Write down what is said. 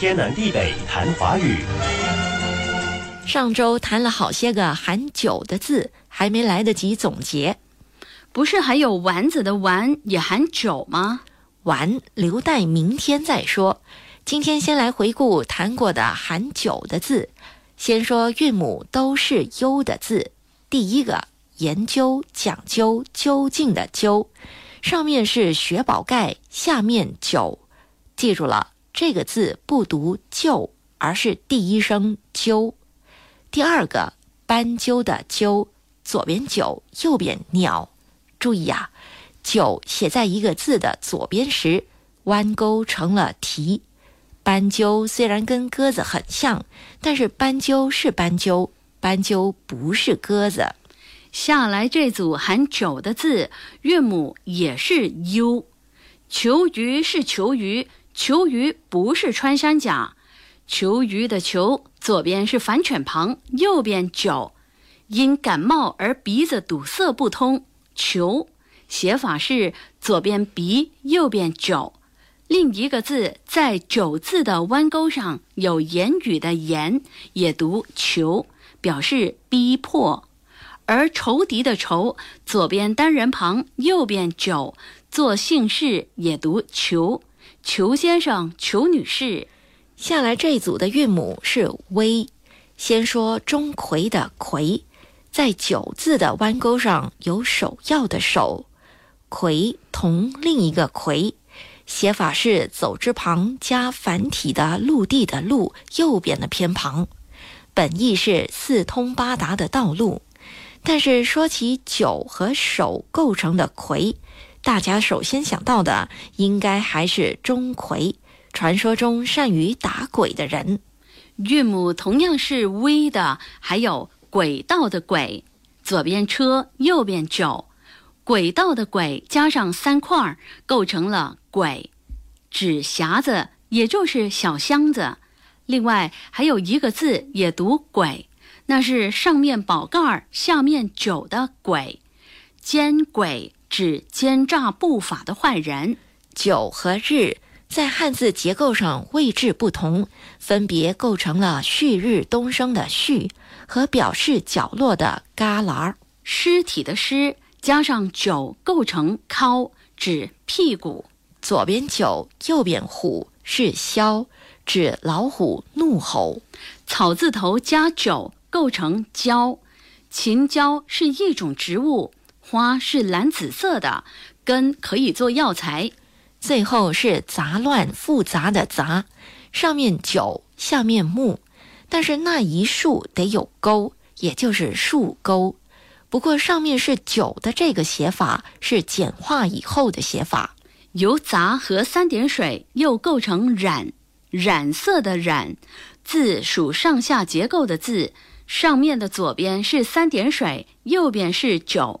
天南地北谈华语。上周谈了好些个含“酒”的字，还没来得及总结。不是还有丸子的“丸”也含“酒”吗？丸留待明天再说。今天先来回顾谈过的含“酒”的字。先说韵母都是“优”的字。第一个研究、讲究、究竟的“究”，上面是雪宝盖，下面“酒”。记住了，这个字不读“就”，而是第一声“鸠”。第二个斑鸠的“鸠”，左边“九”，右边“鸟”。注意呀，“九”写在一个字的左边时，弯钩成了提。斑鸠虽然跟鸽子很像，但是斑鸠是斑鸠，斑鸠不是鸽子。下来这组含“九”的字，韵母也是“ u。求鱼是求鱼，求鱼不是穿山甲。求鱼的“求”左边是反犬旁，右边“酒”，因感冒而鼻子堵塞不通。求写法是左边鼻，右边“酒”。另一个字在“九”字的弯钩上有言语的“言”，也读“求”，表示逼迫。而仇敌的“仇”左边单人旁，右边“酒”，做姓氏也读“裘”。裘先生，裘女士。下来这组的韵母是“微”。先说钟馗的“馗”，在“九”字的弯钩上有首要的“首”，“馗”同另一个“馗”，写法是走之旁加繁体的“陆地”的“陆”，右边的偏旁，本意是四通八达的道路。但是说起“九”和“首”构成的“馗”，大家首先想到的应该还是钟馗。传说中善于打鬼的人，韵母同样是微的，还有轨道的轨，左边车，右边酒，轨道的轨加上三块儿，构成了轨，指匣子，也就是小箱子。另外还有一个字也读轨，那是上面宝盖儿，下面酒的鬼，奸鬼指奸诈不法的坏人。九和日。在汉字结构上位置不同，分别构成了旭日东升的“旭”和表示角落的“旮旯”。尸体的“尸”加上“九”构成“尻”，指屁股。左边“九”，右边“虎”是“枭”，指老虎怒吼。草字头加“九”构成“椒”。秦椒是一种植物，花是蓝紫色的，根可以做药材。最后是杂乱复杂的杂，上面九，下面木，但是那一竖得有钩，也就是竖钩。不过上面是九的这个写法是简化以后的写法。由杂和三点水又构成染，染色的染字属上下结构的字，上面的左边是三点水，右边是九，